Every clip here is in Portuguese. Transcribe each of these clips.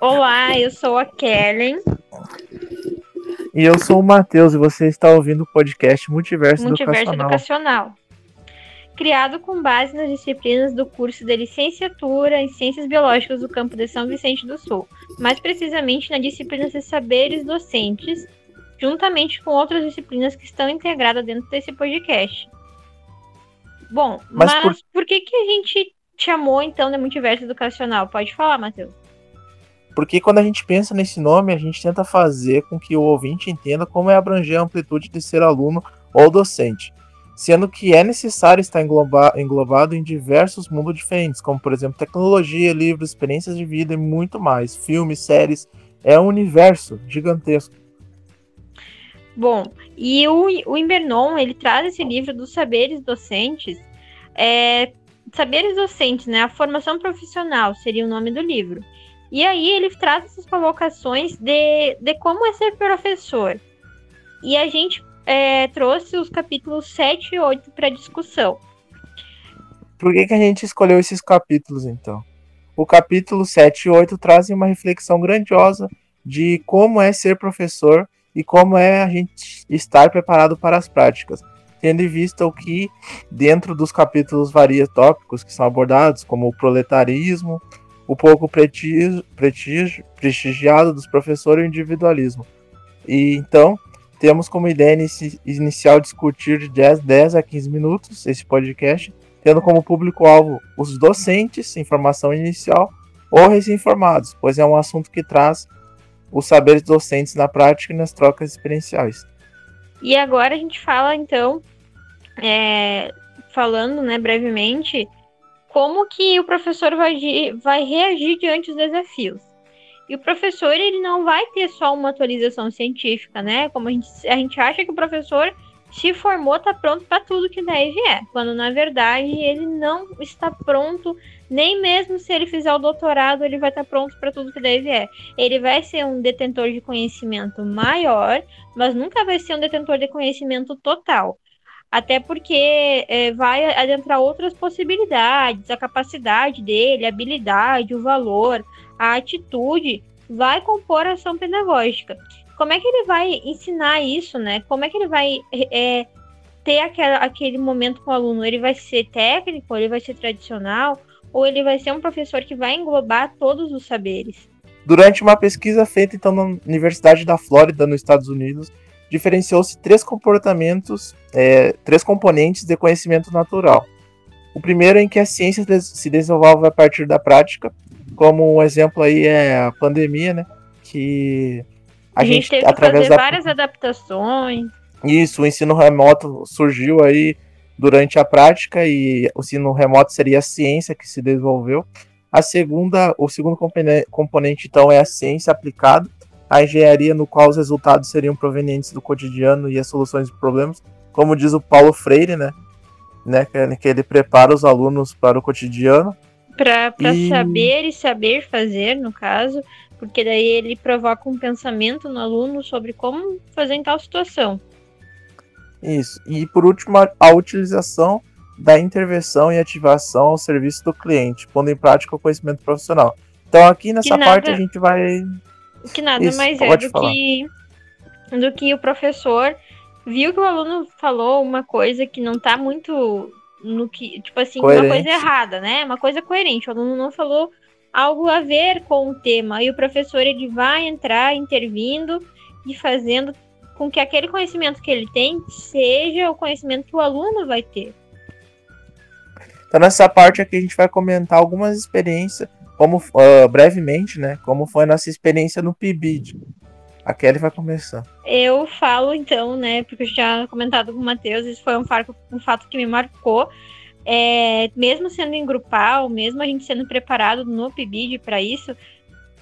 Olá, eu sou a Kellen. E eu sou o Matheus e você está ouvindo o podcast Multiverso, Multiverso Educacional. Educacional. Criado com base nas disciplinas do curso de licenciatura em Ciências Biológicas do campo de São Vicente do Sul, mais precisamente na disciplina de saberes docentes, juntamente com outras disciplinas que estão integradas dentro desse podcast. Bom, Mas mas, por- por... que, que a gente chamou então de multiverso educacional? Pode falar, Matheus. Porque quando a gente pensa nesse nome, a gente tenta fazer com que o ouvinte entenda como é abranger a amplitude de ser aluno ou docente, sendo que é necessário estar engloba- englobado em diversos mundos diferentes, como por exemplo tecnologia, livros, experiências de vida e muito mais, filmes, séries. É um universo gigantesco. Bom, e o, o Invernon, ele traz esse livro dos saberes docentes, é, saberes docentes, né? A formação profissional seria o nome do livro. E aí ele traz essas colocações de, de como é ser professor. E a gente é, trouxe os capítulos 7 e 8 para discussão. Por que, que a gente escolheu esses capítulos então? O capítulo 7 e 8 trazem uma reflexão grandiosa de como é ser professor e como é a gente estar preparado para as práticas, tendo em vista o que dentro dos capítulos varia tópicos que são abordados, como o proletarismo, o pouco prestígio, prestigiado dos professores e o individualismo. E então, temos como ideia inici- inicial discutir de 10, 10 a 15 minutos esse podcast, tendo como público-alvo os docentes em formação inicial ou recém-formados, pois é um assunto que traz os saberes docentes na prática e nas trocas experienciais. E agora a gente fala, então, é, falando né, brevemente, como que o professor vai, vai reagir diante dos desafios. E o professor, ele não vai ter só uma atualização científica, né? Como a gente, a gente acha que o professor se formou, tá pronto para tudo que daí vier. Quando, na verdade, ele não está pronto, nem mesmo se ele fizer o doutorado, ele vai estar pronto para tudo que daí vier. Ele vai ser um detentor de conhecimento maior, mas nunca vai ser um detentor de conhecimento total. Até porque é, vai adentrar outras possibilidades, a capacidade dele, a habilidade, o valor, a atitude, vai compor a ação pedagógica. Como é que ele vai ensinar isso, né? Como é que ele vai é, ter aquela, aquele momento com o aluno? Ele vai ser técnico, ele vai ser tradicional, ou ele vai ser um professor que vai englobar todos os saberes? Durante uma pesquisa feita então na Universidade da Flórida, nos Estados Unidos, diferenciou-se três comportamentos, é, três componentes de conhecimento natural. O primeiro é em que a ciência se desenvolve a partir da prática, como um exemplo aí é a pandemia, né? Que A, gente, teve que fazer várias adaptações. Isso, o ensino remoto surgiu aí durante a prática e o ensino remoto seria a ciência que se desenvolveu. A segunda, o segundo compone- componente então é a ciência aplicada, a engenharia no qual os resultados seriam provenientes do cotidiano e as soluções de problemas, como diz o Paulo Freire, né? né que, ele prepara os alunos para o cotidiano. Para E- saber e saber fazer, no caso, porque daí ele provoca um pensamento no aluno sobre como fazer em tal situação. Isso. E por último, a, utilização da intervenção e ativação ao serviço do cliente, pondo em prática o conhecimento profissional. Então aqui nessa parte a gente vai Que nada Isso, mais é do falar. que, do que o professor viu que o aluno falou uma coisa que não tá muito no que, tipo assim, uma Coerente. coisa errada, né? Uma coisa coerente. O aluno não falou algo a ver com o tema. E o professor ele vai entrar intervindo e fazendo com que aquele conhecimento que ele tem seja o conhecimento que o aluno vai ter. Então nessa parte aqui a gente vai comentar algumas experiências, como ah, brevemente, né? Como foi a nossa experiência no PIBID. A Kelly vai começar. Eu falo então, né, porque eu já comentado com o Matheus, isso foi um fato, um fato que me marcou. É, mesmo sendo em grupal, mesmo a gente sendo preparado no PIBID para isso,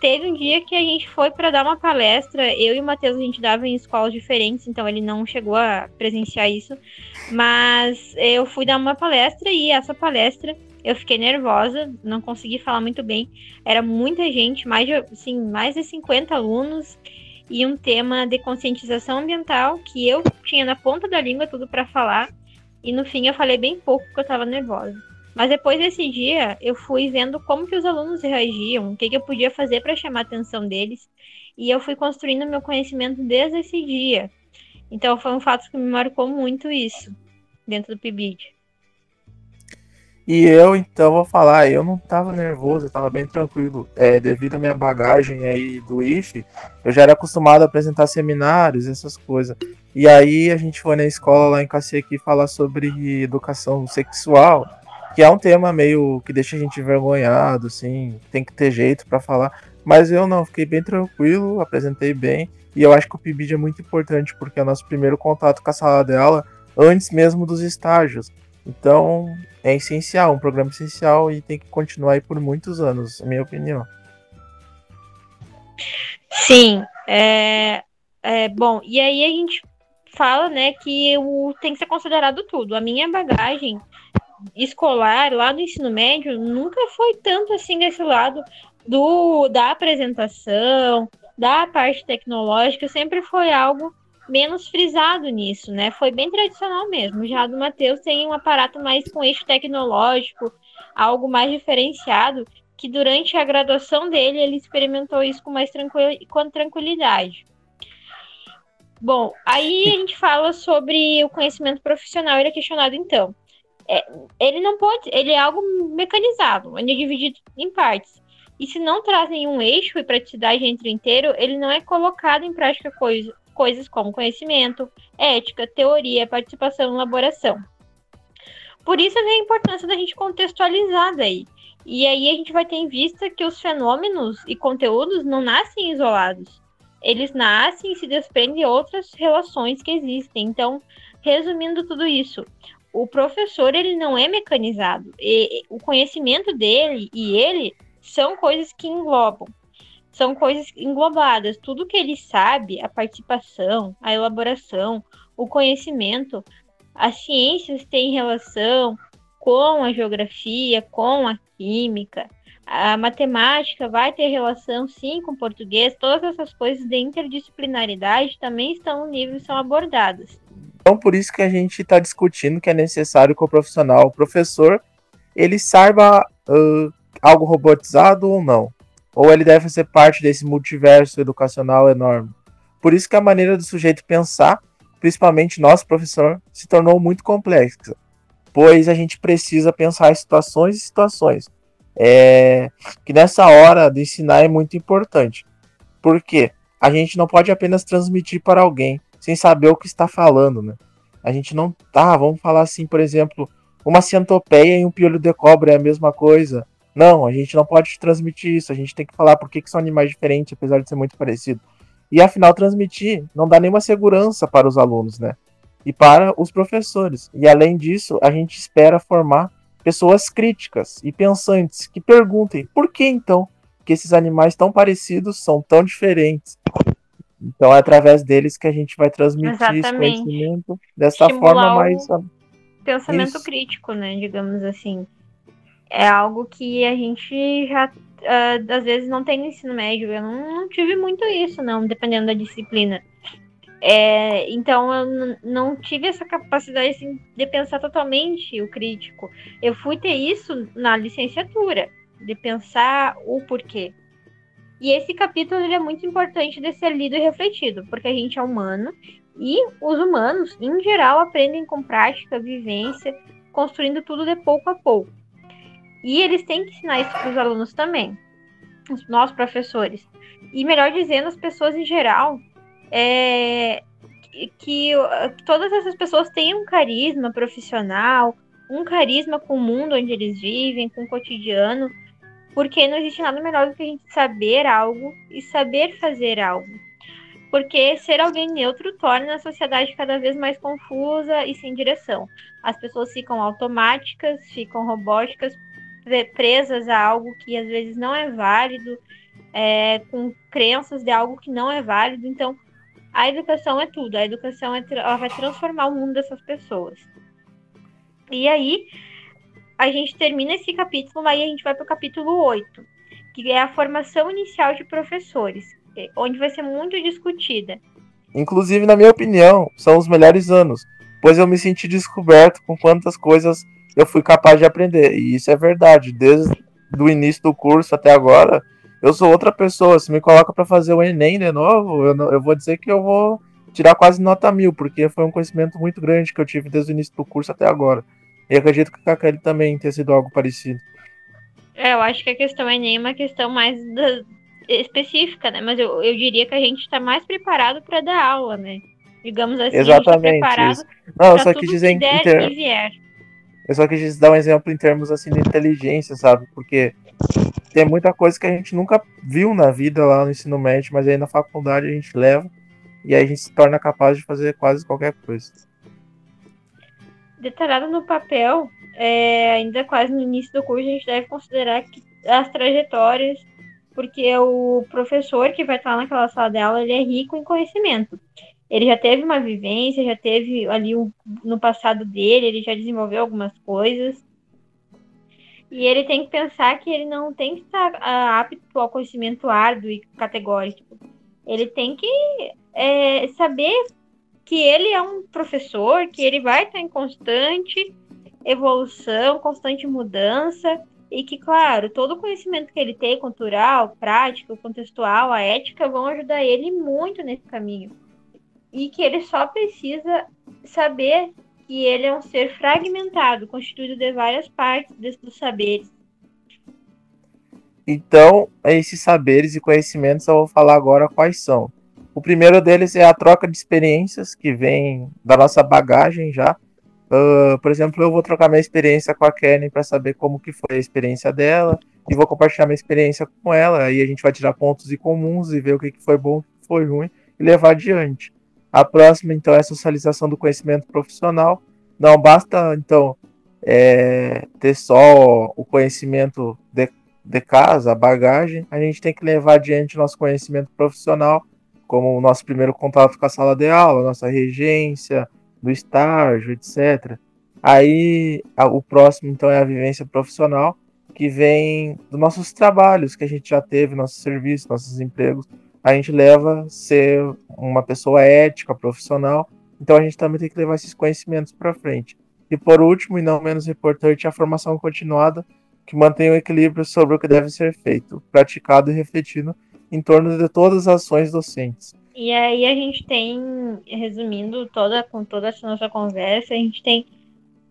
teve um dia que a gente foi para dar uma palestra. Eu e o Matheus a gente dava em escolas diferentes, então ele não chegou a presenciar isso. Mas eu fui dar uma palestra e essa palestra eu fiquei nervosa, não consegui falar muito bem. Era muita gente, mais de, assim, mais de 50 alunos e um tema de conscientização ambiental que eu tinha na ponta da língua tudo para falar. E no fim eu falei bem pouco porque eu tava nervosa. Mas depois desse dia, eu fui vendo como que os alunos reagiam, o que, que eu podia fazer para chamar a atenção deles, e eu fui construindo meu conhecimento desde esse dia. Então foi um fato que me marcou muito isso dentro do PIBID. E eu, então, vou falar, eu não tava nervoso, eu tava bem tranquilo. É, devido à minha bagagem aí do IFE, eu já era acostumado a apresentar seminários, essas coisas. E aí a gente foi na escola lá em Cacique falar sobre educação sexual, que é um tema meio que deixa a gente envergonhado, assim, tem que ter jeito para falar. Mas eu não, fiquei bem tranquilo, apresentei bem. E eu acho que o PIBID é muito importante, porque é o nosso primeiro contato com a sala dela, antes mesmo dos estágios. Então, é essencial, um programa essencial e tem que continuar aí por muitos anos, na minha opinião. Sim, é, é bom. E aí a gente fala, né, que o, tem que ser considerado tudo. A minha bagagem escolar lá no ensino médio nunca foi tanto assim desse lado do da apresentação, da parte tecnológica, sempre foi algo menos frisado nisso, né? Foi bem tradicional mesmo. Já do Matheus tem um aparato mais com eixo tecnológico, algo mais diferenciado, que durante a graduação dele ele experimentou isso com mais tranquilidade. Bom, aí a gente fala sobre o conhecimento profissional, ele é questionado então. É, ele não pode, ele é algo mecanizado, ele é dividido em partes. E se não traz nenhum eixo e praticidade entre inteiro, ele não é colocado em prática coisa, coisas como conhecimento, ética, teoria, participação e elaboração. Por isso vem a importância da gente contextualizar daí. E aí a gente vai ter em vista que os fenômenos e conteúdos não nascem isolados. Eles nascem e se desprendem de outras relações que existem. Então, resumindo tudo isso, o professor ele não é mecanizado. E o conhecimento dele e ele são coisas que englobam são coisas englobadas. Tudo que ele sabe, a participação, a elaboração, o conhecimento, as ciências têm relação com a geografia, com a química. A matemática vai ter relação sim com o português, todas essas coisas de interdisciplinaridade também estão no livro são abordadas. Então, por isso que a gente está discutindo que é necessário que o profissional, o professor, ele saiba uh, algo robotizado ou não ou ele deve fazer parte desse multiverso educacional enorme. Por isso que a maneira do sujeito pensar, principalmente nosso professor, se tornou muito complexa, pois a gente precisa pensar situações e situações. É, que nessa hora de ensinar é muito importante. Porque a gente não pode apenas transmitir para alguém sem saber o que está falando, né? A gente não tá, vamos falar assim, por exemplo, uma centopeia e um piolho de cobra é a mesma coisa. Não, a gente não pode transmitir isso, a gente tem que falar por que, que são animais diferentes, apesar de ser muito parecido. E afinal, transmitir não dá nenhuma segurança para os alunos, né? E para os professores. E além disso, a gente espera formar pessoas críticas e pensantes que perguntem por que então que esses animais tão parecidos são tão diferentes. Então é através deles que a gente vai transmitir Exatamente. esse conhecimento dessa Estimular forma mais. Pensamento Isso. crítico, né? Digamos assim é algo que a gente já uh, às vezes não tem no ensino médio. Eu não, não tive muito isso, não, dependendo da disciplina. É, então eu não tive essa capacidade assim, de pensar totalmente o crítico. Eu fui ter isso na licenciatura, de pensar o porquê. E esse capítulo é muito importante de ser lido e refletido, porque a gente é humano e os humanos, em geral, aprendem com prática, vivência, construindo tudo de pouco a pouco. E eles têm que ensinar isso para os alunos também, nós professores. E melhor dizendo, as pessoas em geral, é, que, que todas essas pessoas têm um carisma profissional, um carisma com o mundo onde eles vivem, com o cotidiano, porque não existe nada melhor do que a gente saber algo e saber fazer algo. Porque ser alguém neutro torna a sociedade cada vez mais confusa e sem direção. As pessoas ficam automáticas, ficam robóticas presas a algo que às vezes não é válido, é, com crenças de algo que não é válido. Então, a educação é tudo. A educação é, ela vai transformar o mundo dessas pessoas. E aí, a gente termina esse capítulo, aí a gente vai para o capítulo 8, que é a formação inicial de professores, é, onde vai ser muito discutida. Inclusive, na minha opinião, são os melhores anos, pois eu me senti descoberto com quantas coisas eu fui capaz de aprender. E isso é verdade. Desde o início do curso até agora, eu sou outra pessoa. Se me coloca para fazer o Enem de novo, eu, eu vou dizer que eu vou tirar quase nota mil, porque foi um conhecimento muito grande que eu tive desde o início do curso até agora. E acredito que a Kakeli também tenha sido algo parecido. É, eu acho que a questão é nem uma questão mais da, específica, né? Mas eu, eu diria que a gente está mais preparado para dar aula, né? Digamos assim, Exatamente, a gente tá preparado Não, eu só quis dizer que der e vier. Eu só quis dar um exemplo em termos assim de inteligência, sabe? Porque tem muita coisa que a gente nunca viu na vida lá no ensino médio, mas aí na faculdade a gente leva e aí a gente se torna capaz de fazer quase qualquer coisa. Detalhado no papel, é, ainda quase no início do curso, a gente deve considerar que as trajetórias, porque o professor que vai estar naquela sala de aula, ele é rico em conhecimento. Ele já teve uma vivência, já teve ali um, no passado dele, ele já desenvolveu algumas coisas. E ele tem que pensar que ele não tem que estar uh, apto ao conhecimento árduo e categórico. Ele tem que é, saber que ele é um professor, que ele vai estar em constante evolução, constante mudança, e que, claro, todo o conhecimento que ele tem, cultural, prático, contextual, a ética, vão ajudar ele muito nesse caminho. E que ele só precisa saber que ele é um ser fragmentado, constituído de várias partes desses saberes. Então, esses saberes e conhecimentos eu vou falar agora quais são. O primeiro deles é a troca de experiências que vem da nossa bagagem já. Uh, por exemplo, eu vou trocar minha experiência com a Kenny para saber como que foi a experiência dela e vou compartilhar minha experiência com ela. Aí a gente vai tirar pontos em comuns e ver o que, que foi bom, o que foi ruim e levar adiante. A próxima, então, é a socialização do conhecimento profissional. Não basta, então, é, ter só o conhecimento de, de casa, a bagagem. A gente tem que levar adiante nosso conhecimento profissional como o nosso primeiro contato com a sala de aula, nossa regência, do estágio, etc. Aí a, o próximo então é a vivência profissional, que vem dos nossos trabalhos que a gente já teve, nossos serviços, nossos empregos. A gente leva ser uma pessoa ética, profissional. Então a gente também tem que levar esses conhecimentos para frente. E por último, e não menos importante, a formação continuada, que mantém o equilíbrio sobre o que deve ser feito, praticado e refletido em torno de todas as ações docentes. E aí a gente tem, resumindo toda com toda essa nossa conversa, a gente tem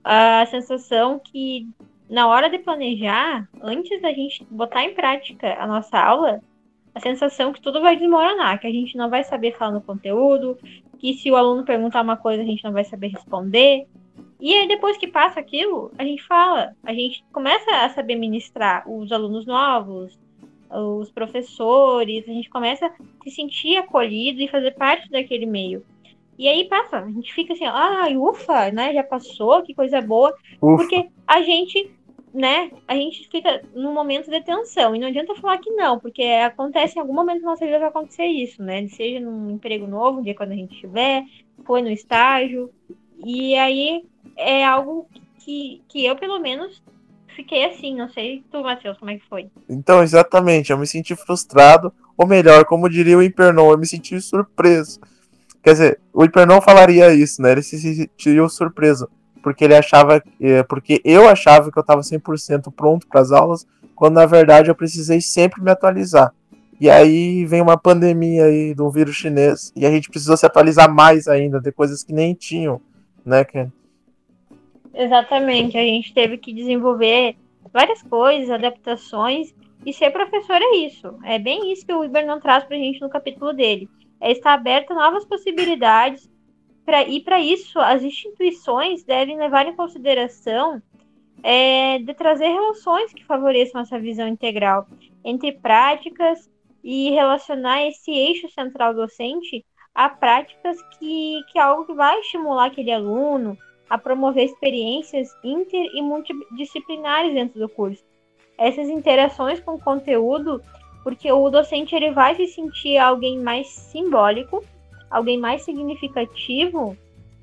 a sensação que na hora de planejar, antes da gente botar em prática a nossa aula, a sensação que tudo vai desmoronar, que a gente não vai saber falar no conteúdo, que se o aluno perguntar uma coisa a gente não vai saber responder. E aí depois que passa aquilo, a gente fala, a gente começa a saber ministrar os alunos novos, os professores, a gente começa a se sentir acolhido e fazer parte daquele meio. E aí passa, a gente fica assim, ai, ah, ufa, né? Já passou, que coisa boa. Ufa. Porque a gente, né, a gente fica num momento de tensão. E não adianta falar que não, porque acontece em algum momento na nossa vida vai acontecer isso, né? Seja num emprego novo, um dia quando a gente estiver, foi no estágio. E aí é algo que, que eu, pelo menos, fiquei assim, não sei tu, Matheus, como é que foi? Então, exatamente, eu me senti frustrado, ou melhor, como diria o Impernon, eu me senti surpreso. Quer dizer, o Impernon falaria isso, né? Ele se sentiria surpreso, porque ele achava, é, porque eu achava que eu estava 100% pronto para as aulas, quando na verdade eu precisei sempre me atualizar. E aí vem uma pandemia aí do vírus chinês, e a gente precisou se atualizar mais ainda, de coisas que nem tinham, né, Ken? Exatamente, a gente teve que desenvolver várias coisas, adaptações, e ser professor é isso. É bem isso que o Iber não traz para a gente no capítulo dele. É estar aberto a novas possibilidades, pra, e para isso as instituições devem levar em consideração é, de trazer relações que favoreçam essa visão integral entre práticas e relacionar esse eixo central docente a práticas que, que é algo que vai estimular aquele aluno, a promover experiências inter e multidisciplinares dentro do curso. Essas interações com o conteúdo, porque o docente ele vai se sentir alguém mais simbólico, alguém mais significativo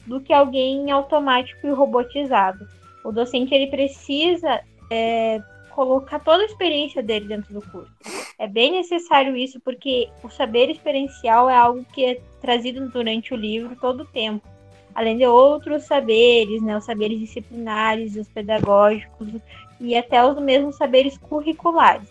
do que alguém automático e robotizado. O docente ele precisa é, colocar toda a experiência dele dentro do curso. É bem necessário isso porque o saber experiencial é algo que é trazido durante o livro todo o tempo além de outros saberes, né, os saberes disciplinares os pedagógicos, e até os mesmos saberes curriculares.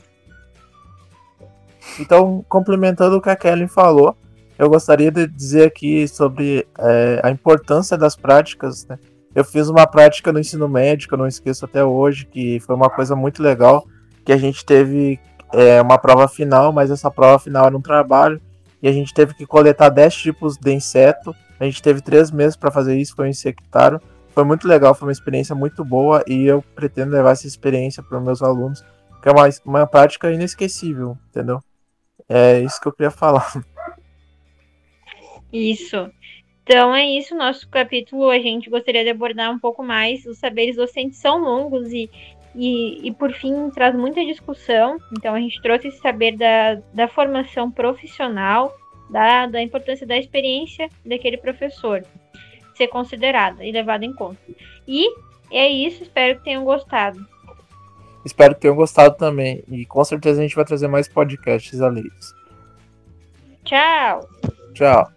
Então, complementando o que a Kelly falou, eu gostaria de dizer aqui sobre é, a importância das práticas. Né? Eu fiz uma prática no ensino médio, eu não esqueço até hoje, que foi uma coisa muito legal, que a gente teve é, uma prova final, mas essa prova final era um trabalho, e a gente teve que coletar 10 tipos de inseto. A gente teve três meses para fazer isso, foi um insectário. Foi muito legal, foi uma experiência muito boa e eu pretendo levar essa experiência para os meus alunos, que é uma, uma prática inesquecível, entendeu? É isso que eu queria falar. Isso. Então é isso, nosso capítulo a gente gostaria de abordar um pouco mais. Os saberes docentes são longos e, e, e por fim traz muita discussão. Então a gente trouxe esse saber da, da formação profissional, da, da importância da experiência daquele professor ser considerada e levada em conta. E é isso, espero que tenham gostado. Espero que tenham gostado também. E com certeza a gente vai trazer mais podcasts alheios. Tchau! Tchau!